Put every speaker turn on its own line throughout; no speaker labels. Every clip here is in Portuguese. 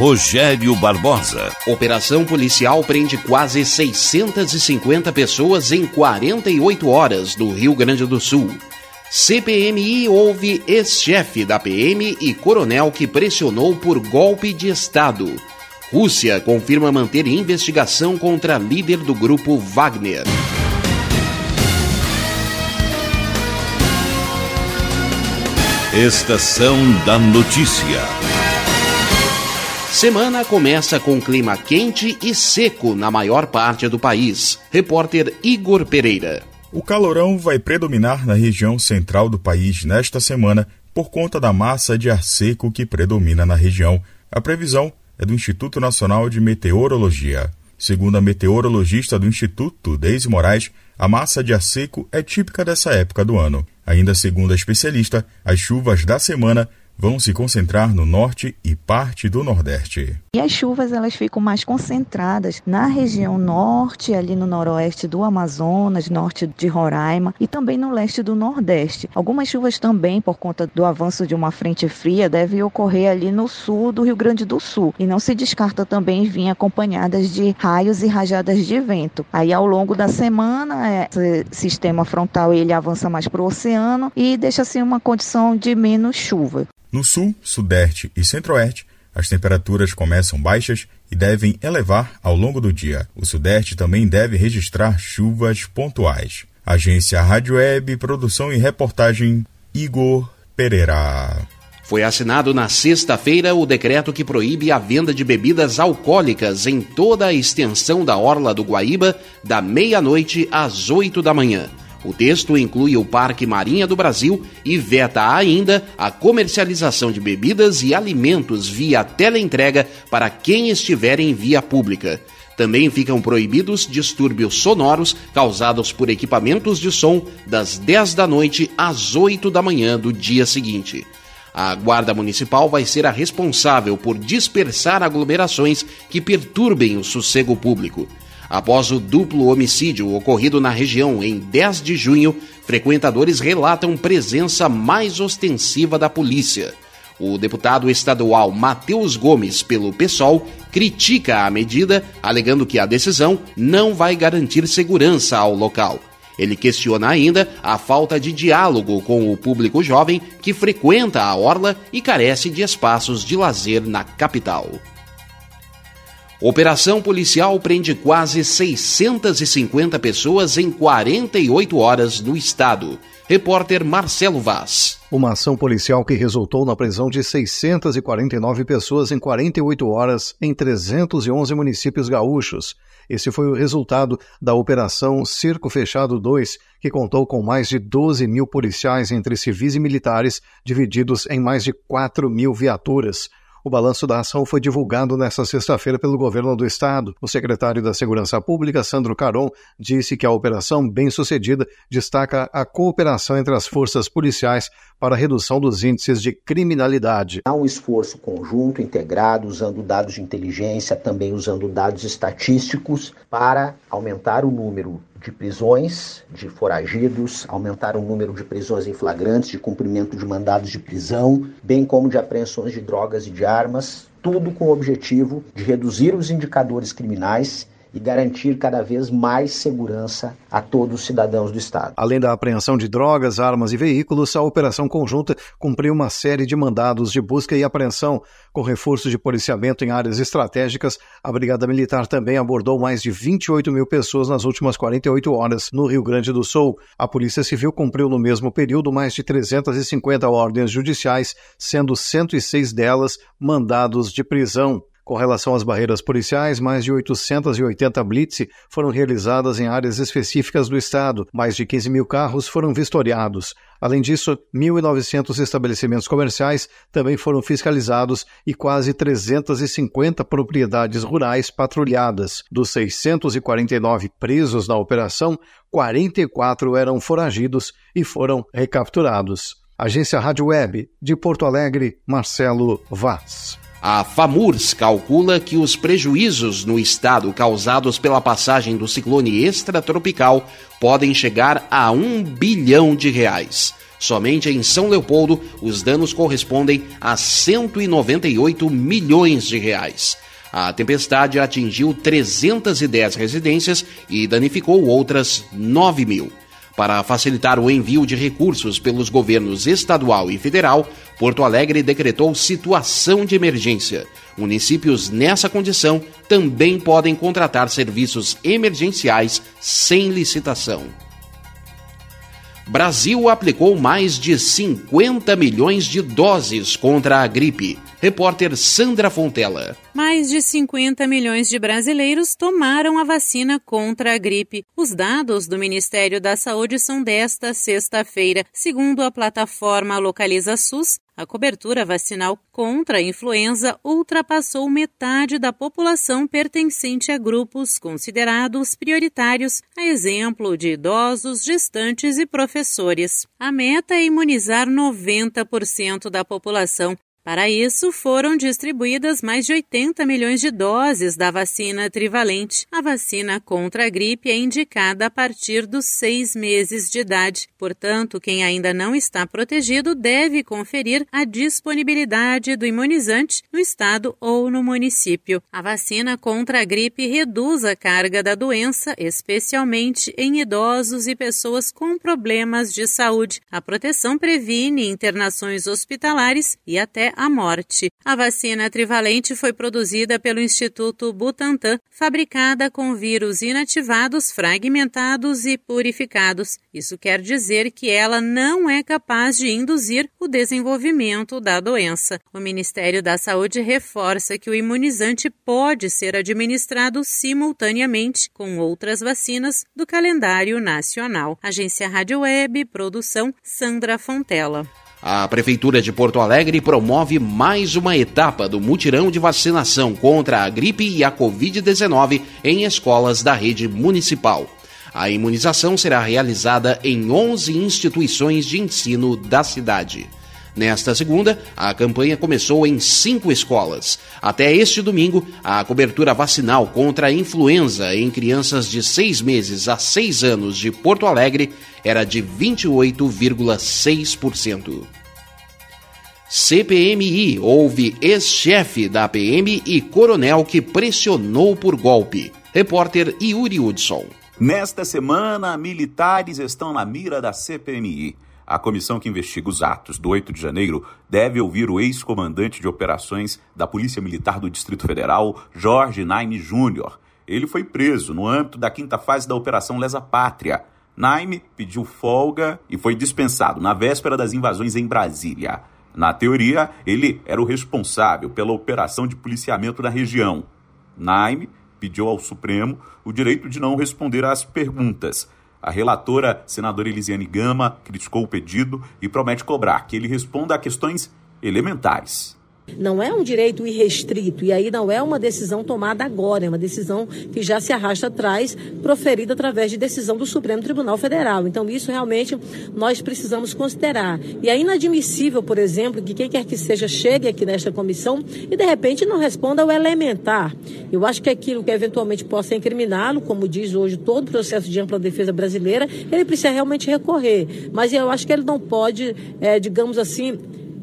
Rogério Barbosa.
Operação policial prende quase 650 pessoas em 48 horas no Rio Grande do Sul. CPMI houve ex-chefe da PM e coronel que pressionou por golpe de Estado. Rússia confirma manter investigação contra líder do grupo Wagner.
Estação da Notícia.
Semana começa com clima quente e seco na maior parte do país. Repórter Igor Pereira.
O calorão vai predominar na região central do país nesta semana por conta da massa de ar seco que predomina na região. A previsão é do Instituto Nacional de Meteorologia. Segundo a meteorologista do Instituto, Deise Moraes, a massa de ar seco é típica dessa época do ano. Ainda segundo a especialista, as chuvas da semana vão se concentrar no norte e parte do nordeste.
E as chuvas elas ficam mais concentradas na região norte, ali no noroeste do Amazonas, norte de Roraima e também no leste do nordeste. Algumas chuvas também, por conta do avanço de uma frente fria, devem ocorrer ali no sul do Rio Grande do Sul. E não se descarta também vir acompanhadas de raios e rajadas de vento. Aí ao longo da semana, esse sistema frontal ele avança mais para o oceano e deixa assim uma condição de menos chuva.
No sul, sudeste e centro-oeste, as temperaturas começam baixas e devem elevar ao longo do dia. O sudeste também deve registrar chuvas pontuais. Agência Rádio Web, produção e reportagem Igor Pereira.
Foi assinado na sexta-feira o decreto que proíbe a venda de bebidas alcoólicas em toda a extensão da Orla do Guaíba, da meia-noite às oito da manhã. O texto inclui o Parque Marinha do Brasil e veta ainda a comercialização de bebidas e alimentos via teleentrega para quem estiver em via pública. Também ficam proibidos distúrbios sonoros causados por equipamentos de som das 10 da noite às 8 da manhã do dia seguinte. A Guarda Municipal vai ser a responsável por dispersar aglomerações que perturbem o sossego público. Após o duplo homicídio ocorrido na região em 10 de junho, frequentadores relatam presença mais ostensiva da polícia. O deputado estadual Matheus Gomes, pelo PSOL, critica a medida, alegando que a decisão não vai garantir segurança ao local. Ele questiona ainda a falta de diálogo com o público jovem que frequenta a orla e carece de espaços de lazer na capital. Operação policial prende quase 650 pessoas em 48 horas no estado. Repórter Marcelo Vaz.
Uma ação policial que resultou na prisão de 649 pessoas em 48 horas em 311 municípios gaúchos. Esse foi o resultado da Operação Circo Fechado 2, que contou com mais de 12 mil policiais entre civis e militares, divididos em mais de 4 mil viaturas. O balanço da ação foi divulgado nesta sexta-feira pelo governo do estado. O secretário da Segurança Pública, Sandro Caron, disse que a operação bem-sucedida destaca a cooperação entre as forças policiais para a redução dos índices de criminalidade.
Há um esforço conjunto, integrado, usando dados de inteligência, também usando dados estatísticos, para aumentar o número de prisões de foragidos, aumentar o número de prisões em flagrantes, de cumprimento de mandados de prisão, bem como de apreensões de drogas e de armas, tudo com o objetivo de reduzir os indicadores criminais e garantir cada vez mais segurança a todos os cidadãos do Estado.
Além da apreensão de drogas, armas e veículos, a operação conjunta cumpriu uma série de mandados de busca e apreensão. Com reforços de policiamento em áreas estratégicas, a Brigada Militar também abordou mais de 28 mil pessoas nas últimas 48 horas no Rio Grande do Sul. A Polícia Civil cumpriu no mesmo período mais de 350 ordens judiciais, sendo 106 delas mandados de prisão. Com relação às barreiras policiais, mais de 880 blitz foram realizadas em áreas específicas do estado. Mais de 15 mil carros foram vistoriados. Além disso, 1.900 estabelecimentos comerciais também foram fiscalizados e quase 350 propriedades rurais patrulhadas. Dos 649 presos na operação, 44 eram foragidos e foram recapturados. Agência Rádio Web, de Porto Alegre, Marcelo Vaz.
A FAMURS calcula que os prejuízos no estado causados pela passagem do ciclone extratropical podem chegar a um bilhão de reais. Somente em São Leopoldo, os danos correspondem a 198 milhões de reais. A tempestade atingiu 310 residências e danificou outras 9 mil. Para facilitar o envio de recursos pelos governos estadual e federal, Porto Alegre decretou situação de emergência. Municípios nessa condição também podem contratar serviços emergenciais sem licitação. Brasil aplicou mais de 50 milhões de doses contra a gripe. Repórter Sandra Fontela.
Mais de 50 milhões de brasileiros tomaram a vacina contra a gripe. Os dados do Ministério da Saúde são desta sexta-feira. Segundo a plataforma Localiza SUS, a cobertura vacinal contra a influenza ultrapassou metade da população pertencente a grupos considerados prioritários, a exemplo de idosos, gestantes e professores. A meta é imunizar 90% da população. Para isso, foram distribuídas mais de 80 milhões de doses da vacina trivalente. A vacina contra a gripe é indicada a partir dos seis meses de idade. Portanto, quem ainda não está protegido deve conferir a disponibilidade do imunizante no estado ou no município. A vacina contra a gripe reduz a carga da doença, especialmente em idosos e pessoas com problemas de saúde. A proteção previne internações hospitalares e até a morte. A vacina trivalente foi produzida pelo Instituto Butantan, fabricada com vírus inativados, fragmentados e purificados. Isso quer dizer que ela não é capaz de induzir o desenvolvimento da doença. O Ministério da Saúde reforça que o imunizante pode ser administrado simultaneamente com outras vacinas do calendário nacional. Agência Rádio Web, produção Sandra Fontela.
A Prefeitura de Porto Alegre promove mais uma etapa do mutirão de vacinação contra a gripe e a Covid-19 em escolas da rede municipal. A imunização será realizada em 11 instituições de ensino da cidade. Nesta segunda, a campanha começou em cinco escolas. Até este domingo, a cobertura vacinal contra a influenza em crianças de seis meses a seis anos de Porto Alegre era de 28,6%. CPMI houve ex-chefe da PM e coronel que pressionou por golpe. Repórter Yuri Hudson.
Nesta semana, militares estão na mira da CPMI. A comissão que investiga os atos do 8 de janeiro deve ouvir o ex-comandante de operações da Polícia Militar do Distrito Federal, Jorge Naime Júnior. Ele foi preso no âmbito da quinta fase da Operação Lesa Pátria. Naime pediu folga e foi dispensado na véspera das invasões em Brasília. Na teoria, ele era o responsável pela operação de policiamento na região. Naime pediu ao Supremo o direito de não responder às perguntas a relatora, senadora Elisiane Gama, criticou o pedido e promete cobrar que ele responda a questões elementares.
Não é um direito irrestrito, e aí não é uma decisão tomada agora, é uma decisão que já se arrasta atrás, proferida através de decisão do Supremo Tribunal Federal. Então, isso realmente nós precisamos considerar. E é inadmissível, por exemplo, que quem quer que seja chegue aqui nesta comissão e, de repente, não responda ao elementar. Eu acho que aquilo que eventualmente possa incriminá-lo, como diz hoje todo o processo de ampla defesa brasileira, ele precisa realmente recorrer. Mas eu acho que ele não pode, é, digamos assim,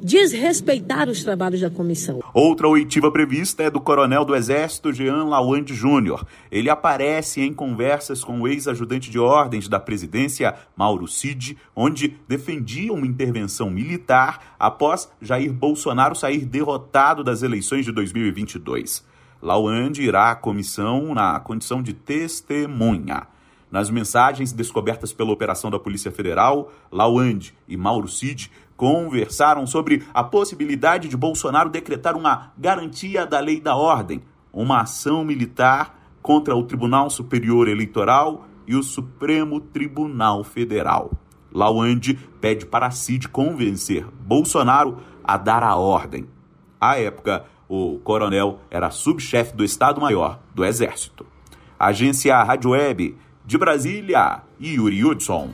desrespeitar os trabalhos da comissão.
Outra oitiva prevista é do coronel do Exército Jean Lawande Júnior. Ele aparece em conversas com o ex-ajudante de ordens da presidência, Mauro Cid, onde defendia uma intervenção militar após Jair Bolsonaro sair derrotado das eleições de 2022. Lawande irá à comissão na condição de testemunha. Nas mensagens descobertas pela operação da Polícia Federal, Lawande e Mauro Cid conversaram sobre a possibilidade de Bolsonaro decretar uma garantia da lei da ordem, uma ação militar contra o Tribunal Superior Eleitoral e o Supremo Tribunal Federal. Lawande pede para Cid convencer Bolsonaro a dar a ordem. À época, o coronel era subchefe do Estado-Maior do Exército. Agência Rádio Web de Brasília, Yuri Hudson.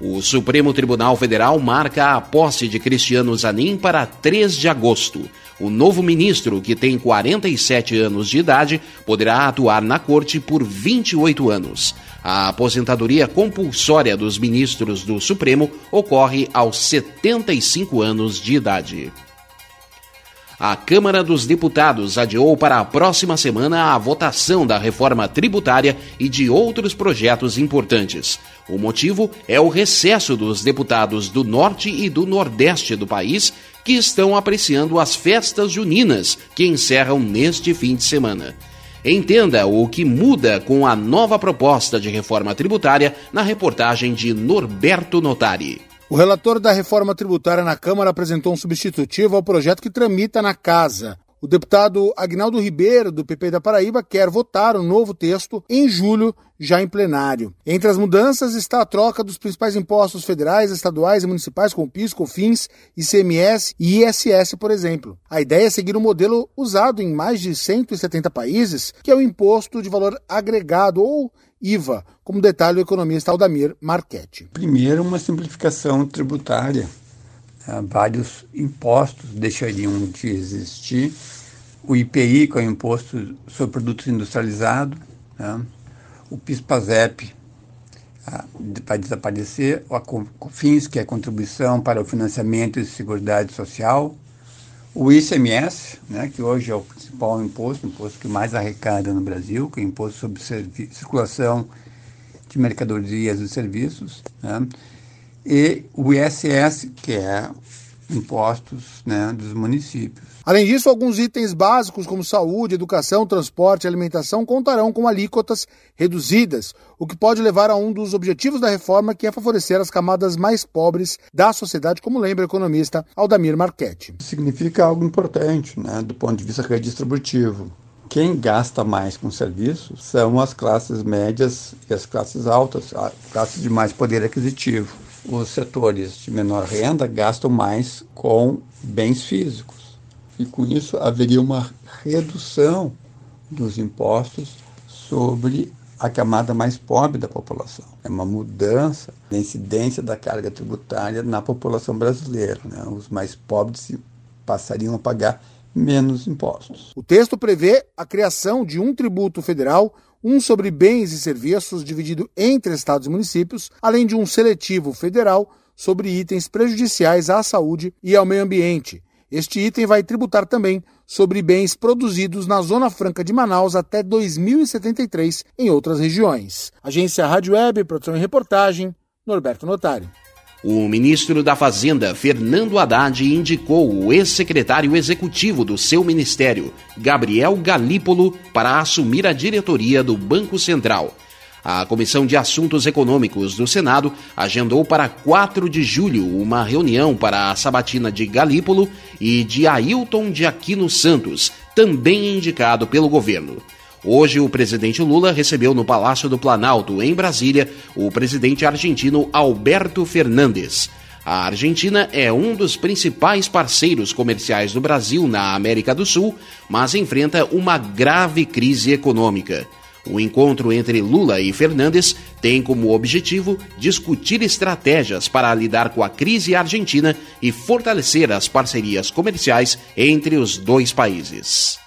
O Supremo Tribunal Federal marca a posse de Cristiano Zanin para 3 de agosto. O novo ministro, que tem 47 anos de idade, poderá atuar na corte por 28 anos. A aposentadoria compulsória dos ministros do Supremo ocorre aos 75 anos de idade. A Câmara dos Deputados adiou para a próxima semana a votação da reforma tributária e de outros projetos importantes. O motivo é o recesso dos deputados do Norte e do Nordeste do país que estão apreciando as festas juninas que encerram neste fim de semana. Entenda o que muda com a nova proposta de reforma tributária na reportagem de Norberto Notari.
O relator da reforma tributária na Câmara apresentou um substitutivo ao projeto que tramita na Casa. O deputado Agnaldo Ribeiro, do PP da Paraíba, quer votar o um novo texto em julho, já em plenário. Entre as mudanças está a troca dos principais impostos federais, estaduais e municipais, como PIS, COFINS, ICMS e ISS, por exemplo. A ideia é seguir o um modelo usado em mais de 170 países, que é o Imposto de Valor Agregado, ou IVA, como detalhe o economista Aldamir Marchetti.
Primeiro, uma simplificação tributária. Vários impostos deixariam de existir. O IPI, que é o Imposto sobre Produtos Industrializados, né? o PIS-PASEP ah, vai desaparecer, o COFINS, que é a Contribuição para o Financiamento e Seguridade Social, o ICMS, né, que hoje é o principal imposto, o imposto que mais arrecada no Brasil, que é o Imposto sobre Circulação de Mercadorias e Serviços, né, e o ISS, que é impostos né, dos municípios.
Além disso, alguns itens básicos como saúde, educação, transporte e alimentação contarão com alíquotas reduzidas, o que pode levar a um dos objetivos da reforma, que é favorecer as camadas mais pobres da sociedade, como lembra o economista Aldamir Marchetti.
Significa algo importante né, do ponto de vista redistributivo. Quem gasta mais com serviços são as classes médias e as classes altas, as classes de mais poder aquisitivo. Os setores de menor renda gastam mais com bens físicos e com isso haveria uma redução dos impostos sobre a camada mais pobre da população. É uma mudança da incidência da carga tributária na população brasileira. Né? Os mais pobres passariam a pagar menos impostos.
O texto prevê a criação de um tributo federal, um sobre bens e serviços dividido entre estados e municípios, além de um seletivo federal sobre itens prejudiciais à saúde e ao meio ambiente, este item vai tributar também sobre bens produzidos na Zona Franca de Manaus até 2073 em outras regiões. Agência Rádio Web, produção e reportagem, Norberto Notari.
O ministro da Fazenda, Fernando Haddad, indicou o ex-secretário executivo do seu ministério, Gabriel Galípolo, para assumir a diretoria do Banco Central. A Comissão de Assuntos Econômicos do Senado agendou para 4 de julho uma reunião para a sabatina de Galípolo e de Ailton de Aquino Santos, também indicado pelo governo. Hoje, o presidente Lula recebeu no Palácio do Planalto, em Brasília, o presidente argentino Alberto Fernandes. A Argentina é um dos principais parceiros comerciais do Brasil na América do Sul, mas enfrenta uma grave crise econômica. O encontro entre Lula e Fernandes tem como objetivo discutir estratégias para lidar com a crise argentina e fortalecer as parcerias comerciais entre os dois países.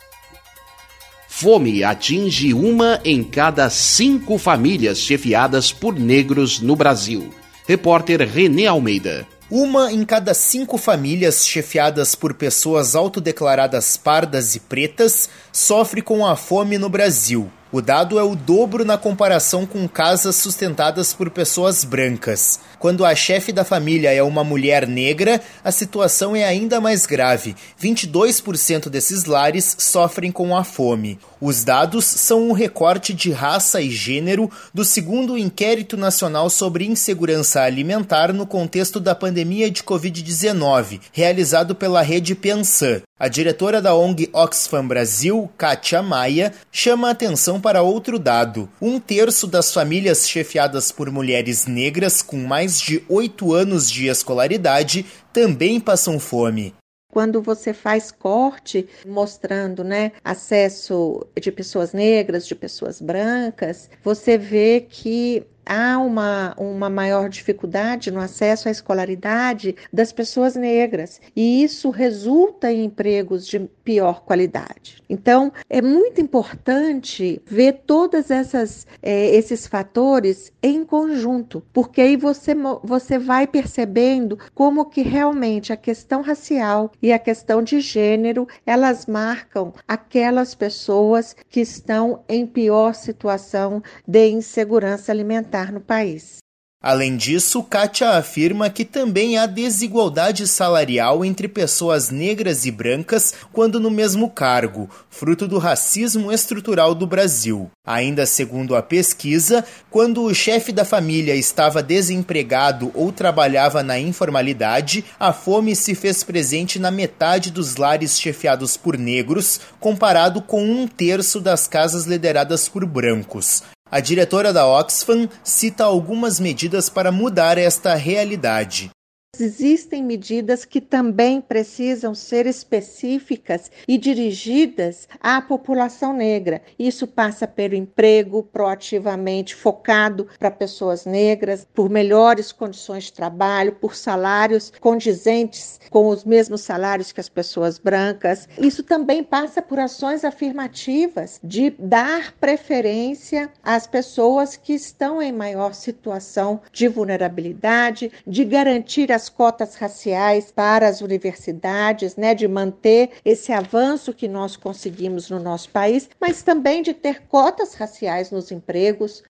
Fome atinge uma em cada cinco famílias chefiadas por negros no Brasil. Repórter René Almeida.
Uma em cada cinco famílias chefiadas por pessoas autodeclaradas pardas e pretas sofre com a fome no Brasil. O dado é o dobro na comparação com casas sustentadas por pessoas brancas. Quando a chefe da família é uma mulher negra, a situação é ainda mais grave. 22% desses lares sofrem com a fome. Os dados são um recorte de raça e gênero do segundo Inquérito Nacional sobre Insegurança Alimentar no contexto da pandemia de Covid-19, realizado pela rede Pensan. A diretora da ONG Oxfam Brasil, Kátia Maia, chama a atenção para outro dado. Um terço das famílias chefiadas por mulheres negras com mais de oito anos de escolaridade também passam fome.
Quando você faz corte mostrando né, acesso de pessoas negras, de pessoas brancas, você vê que há uma, uma maior dificuldade no acesso à escolaridade das pessoas negras, e isso resulta em empregos de pior qualidade. Então, é muito importante ver todos é, esses fatores em conjunto, porque aí você, você vai percebendo como que realmente a questão racial e a questão de gênero, elas marcam aquelas pessoas que estão em pior situação de insegurança alimentar no país.
Além disso, Kátia afirma que também há desigualdade salarial entre pessoas negras e brancas quando no mesmo cargo, fruto do racismo estrutural do Brasil. Ainda segundo a pesquisa, quando o chefe da família estava desempregado ou trabalhava na informalidade, a fome se fez presente na metade dos lares chefiados por negros, comparado com um terço das casas lideradas por brancos. A diretora da Oxfam cita algumas medidas para mudar esta realidade.
Existem medidas que também precisam ser específicas e dirigidas à população negra. Isso passa pelo emprego proativamente focado para pessoas negras, por melhores condições de trabalho, por salários condizentes com os mesmos salários que as pessoas brancas. Isso também passa por ações afirmativas de dar preferência às pessoas que estão em maior situação de vulnerabilidade, de garantir as cotas raciais para as universidades, né, de manter esse avanço que nós conseguimos no nosso país, mas também de ter cotas raciais nos empregos,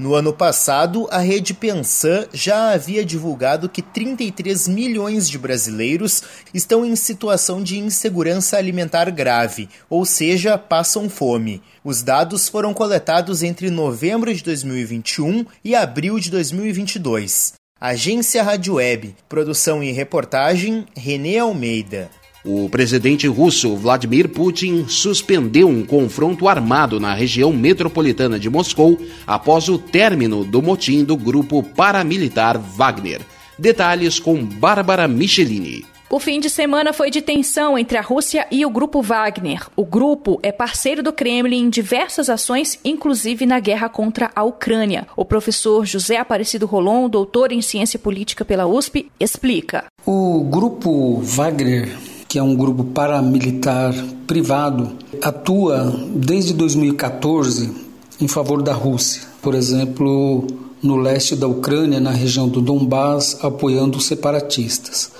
no ano passado, a rede Pensan já havia divulgado que 33 milhões de brasileiros estão em situação de insegurança alimentar grave, ou seja, passam fome. Os dados foram coletados entre novembro de 2021 e abril de 2022. Agência Rádio Web, produção e reportagem Renê Almeida.
O presidente russo Vladimir Putin suspendeu um confronto armado na região metropolitana de Moscou após o término do motim do grupo paramilitar Wagner. Detalhes com Bárbara Michelini.
O fim de semana foi de tensão entre a Rússia e o grupo Wagner. O grupo é parceiro do Kremlin em diversas ações, inclusive na guerra contra a Ucrânia. O professor José Aparecido Rolon, doutor em ciência política pela USP, explica.
O grupo Wagner que é um grupo paramilitar privado, atua desde 2014 em favor da Rússia. Por exemplo, no leste da Ucrânia, na região do Donbás, apoiando os separatistas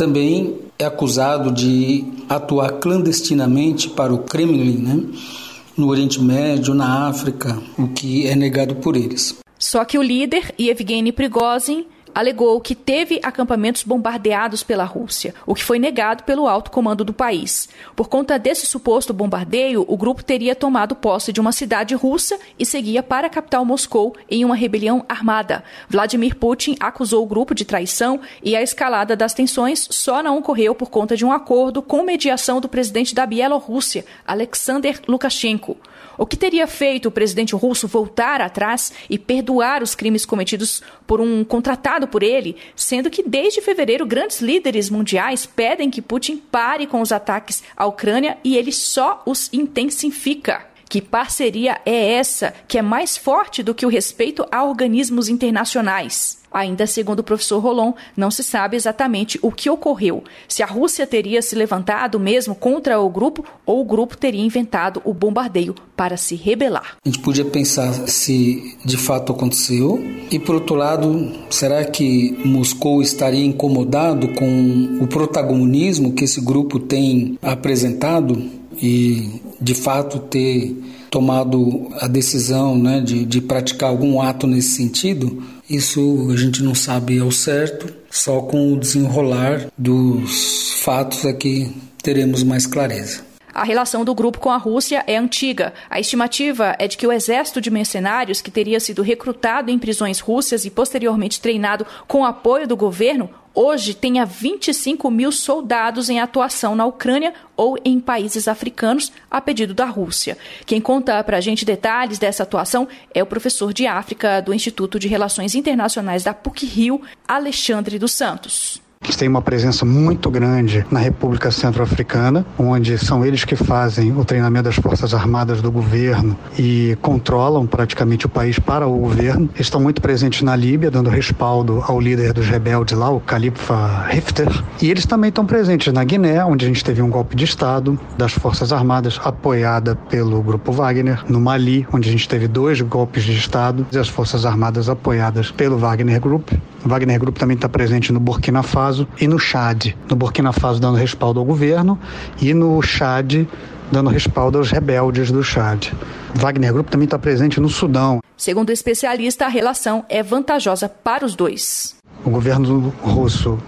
também é acusado de atuar clandestinamente para o Kremlin, né? no Oriente Médio, na África, o que é negado por eles.
Só que o líder, Yevgeny Prigozhin, alegou que teve acampamentos bombardeados pela Rússia, o que foi negado pelo alto comando do país. Por conta desse suposto bombardeio, o grupo teria tomado posse de uma cidade russa e seguia para a capital Moscou em uma rebelião armada. Vladimir Putin acusou o grupo de traição e a escalada das tensões só não ocorreu por conta de um acordo com mediação do presidente da Bielorrússia, Alexander Lukashenko. O que teria feito o presidente russo voltar atrás e perdoar os crimes cometidos por um contratado por ele, sendo que desde fevereiro grandes líderes mundiais pedem que Putin pare com os ataques à Ucrânia e ele só os intensifica? Que parceria é essa que é mais forte do que o respeito a organismos internacionais? Ainda segundo o professor Rolon, não se sabe exatamente o que ocorreu, se a Rússia teria se levantado mesmo contra o grupo ou o grupo teria inventado o bombardeio para se rebelar.
A gente podia pensar se de fato aconteceu. E por outro lado, será que Moscou estaria incomodado com o protagonismo que esse grupo tem apresentado e de fato ter tomado a decisão né, de, de praticar algum ato nesse sentido, isso a gente não sabe ao certo, só com o desenrolar dos fatos é que teremos mais clareza.
A relação do grupo com a Rússia é antiga. A estimativa é de que o exército de mercenários, que teria sido recrutado em prisões russas e posteriormente treinado com apoio do governo, hoje tenha 25 mil soldados em atuação na Ucrânia ou em países africanos, a pedido da Rússia. Quem conta para a gente detalhes dessa atuação é o professor de África do Instituto de Relações Internacionais da PUC-Rio, Alexandre dos Santos.
Que tem uma presença muito grande na República Centro-Africana, onde são eles que fazem o treinamento das Forças Armadas do governo e controlam praticamente o país para o governo. Estão muito presentes na Líbia, dando respaldo ao líder dos rebeldes lá, o Khalifa Hifter. E eles também estão presentes na Guiné, onde a gente teve um golpe de Estado das Forças Armadas, apoiada pelo Grupo Wagner. No Mali, onde a gente teve dois golpes de Estado, e as Forças Armadas apoiadas pelo Wagner Group. Wagner Group também está presente no Burkina Faso e no Chad. No Burkina Faso, dando respaldo ao governo, e no Chad, dando respaldo aos rebeldes do Chad. Wagner Group também está presente no Sudão.
Segundo o especialista, a relação é vantajosa para os dois.
O governo russo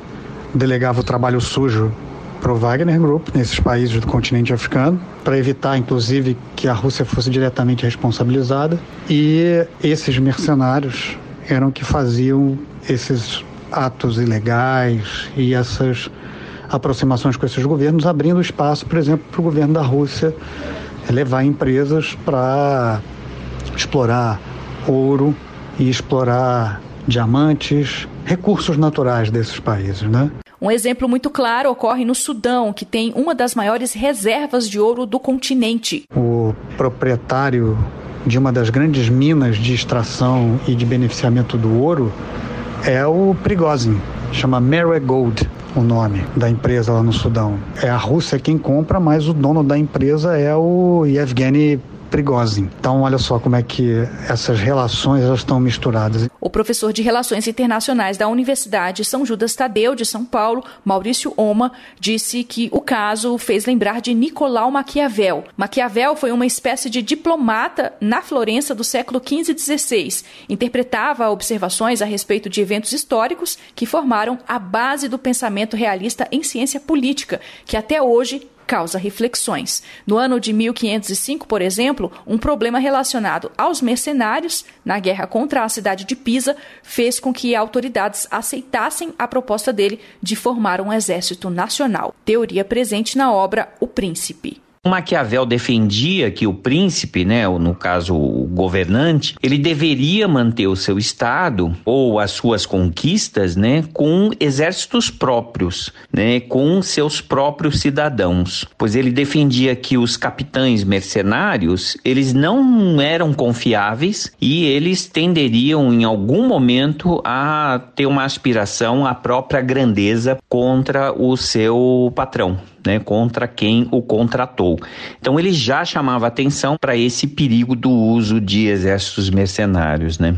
delegava o trabalho sujo para o Wagner Group nesses países do continente africano, para evitar, inclusive, que a Rússia fosse diretamente responsabilizada. E esses mercenários eram que faziam esses atos ilegais e essas aproximações com esses governos, abrindo espaço, por exemplo, para o governo da Rússia levar empresas para explorar ouro e explorar diamantes, recursos naturais desses países, né?
Um exemplo muito claro ocorre no Sudão, que tem uma das maiores reservas de ouro do continente.
O proprietário de uma das grandes minas de extração e de beneficiamento do ouro é o Prigozhin, chama Merwe Gold o nome da empresa lá no Sudão. É a Rússia quem compra, mas o dono da empresa é o Yevgeny Prigozhin. Então, olha só como é que essas relações elas estão misturadas.
O professor de Relações Internacionais da Universidade São Judas Tadeu de São Paulo, Maurício Oma, disse que o caso fez lembrar de Nicolau Maquiavel. Maquiavel foi uma espécie de diplomata na Florença do século XV e XVI. Interpretava observações a respeito de eventos históricos que formaram a base do pensamento realista em ciência política, que até hoje causa reflexões. No ano de 1505, por exemplo, um problema relacionado aos mercenários na guerra contra a cidade de Pisa fez com que autoridades aceitassem a proposta dele de formar um exército nacional. Teoria presente na obra O Príncipe.
Maquiavel defendia que o príncipe, né, ou no caso o governante, ele deveria manter o seu estado ou as suas conquistas, né, com exércitos próprios, né, com seus próprios cidadãos, pois ele defendia que os capitães mercenários, eles não eram confiáveis e eles tenderiam em algum momento a ter uma aspiração à própria grandeza contra o seu patrão né, contra quem o contratou. Então ele já chamava atenção para esse perigo do uso de exércitos mercenários, né?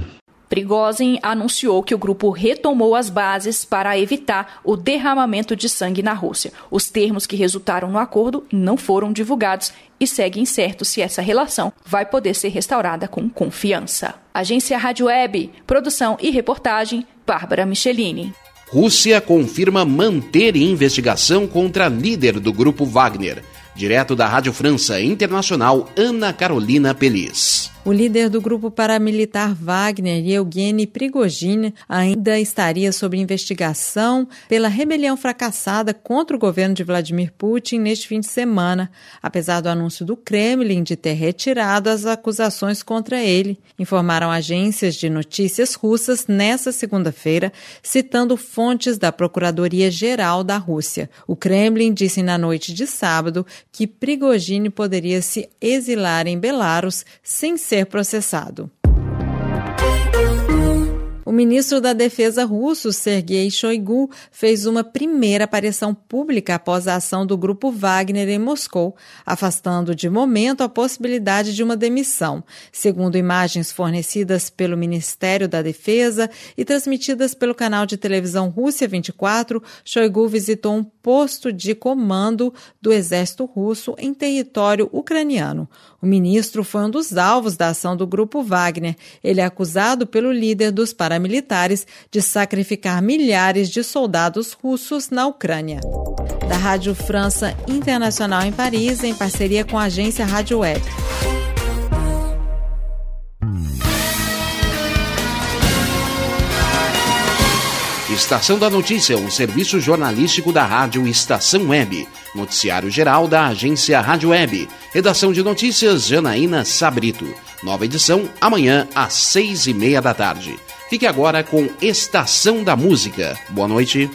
Prigozhin anunciou que o grupo retomou as bases para evitar o derramamento de sangue na Rússia. Os termos que resultaram no acordo não foram divulgados e segue incerto se essa relação vai poder ser restaurada com confiança. Agência Rádio Web, produção e reportagem, Bárbara Michelini.
Rússia confirma manter investigação contra líder do grupo Wagner. Direto da Rádio França Internacional, Ana Carolina Pelis.
O líder do grupo paramilitar Wagner, Eugênio Prigogine, ainda estaria sob investigação pela rebelião fracassada contra o governo de Vladimir Putin neste fim de semana, apesar do anúncio do Kremlin de ter retirado as acusações contra ele, informaram agências de notícias russas nesta segunda-feira, citando fontes da Procuradoria-Geral da Rússia. O Kremlin disse na noite de sábado que Prigogine poderia se exilar em Belarus sem ser ser processado. O ministro da Defesa russo, Sergei Shoigu, fez uma primeira aparição pública após a ação do grupo Wagner em Moscou, afastando de momento a possibilidade de uma demissão. Segundo imagens fornecidas pelo Ministério da Defesa e transmitidas pelo canal de televisão Rússia 24, Shoigu visitou um posto de comando do exército russo em território ucraniano. O ministro foi um dos alvos da ação do grupo Wagner. Ele é acusado pelo líder dos paramilitares de sacrificar milhares de soldados russos na Ucrânia. Da Rádio França Internacional em Paris, em parceria com a agência Rádio Web.
Estação da Notícia, um serviço jornalístico da Rádio Estação Web. Noticiário geral da agência Rádio Web. Redação de notícias, Janaína Sabrito. Nova edição, amanhã, às seis e meia da tarde. Fique agora com Estação da Música. Boa noite.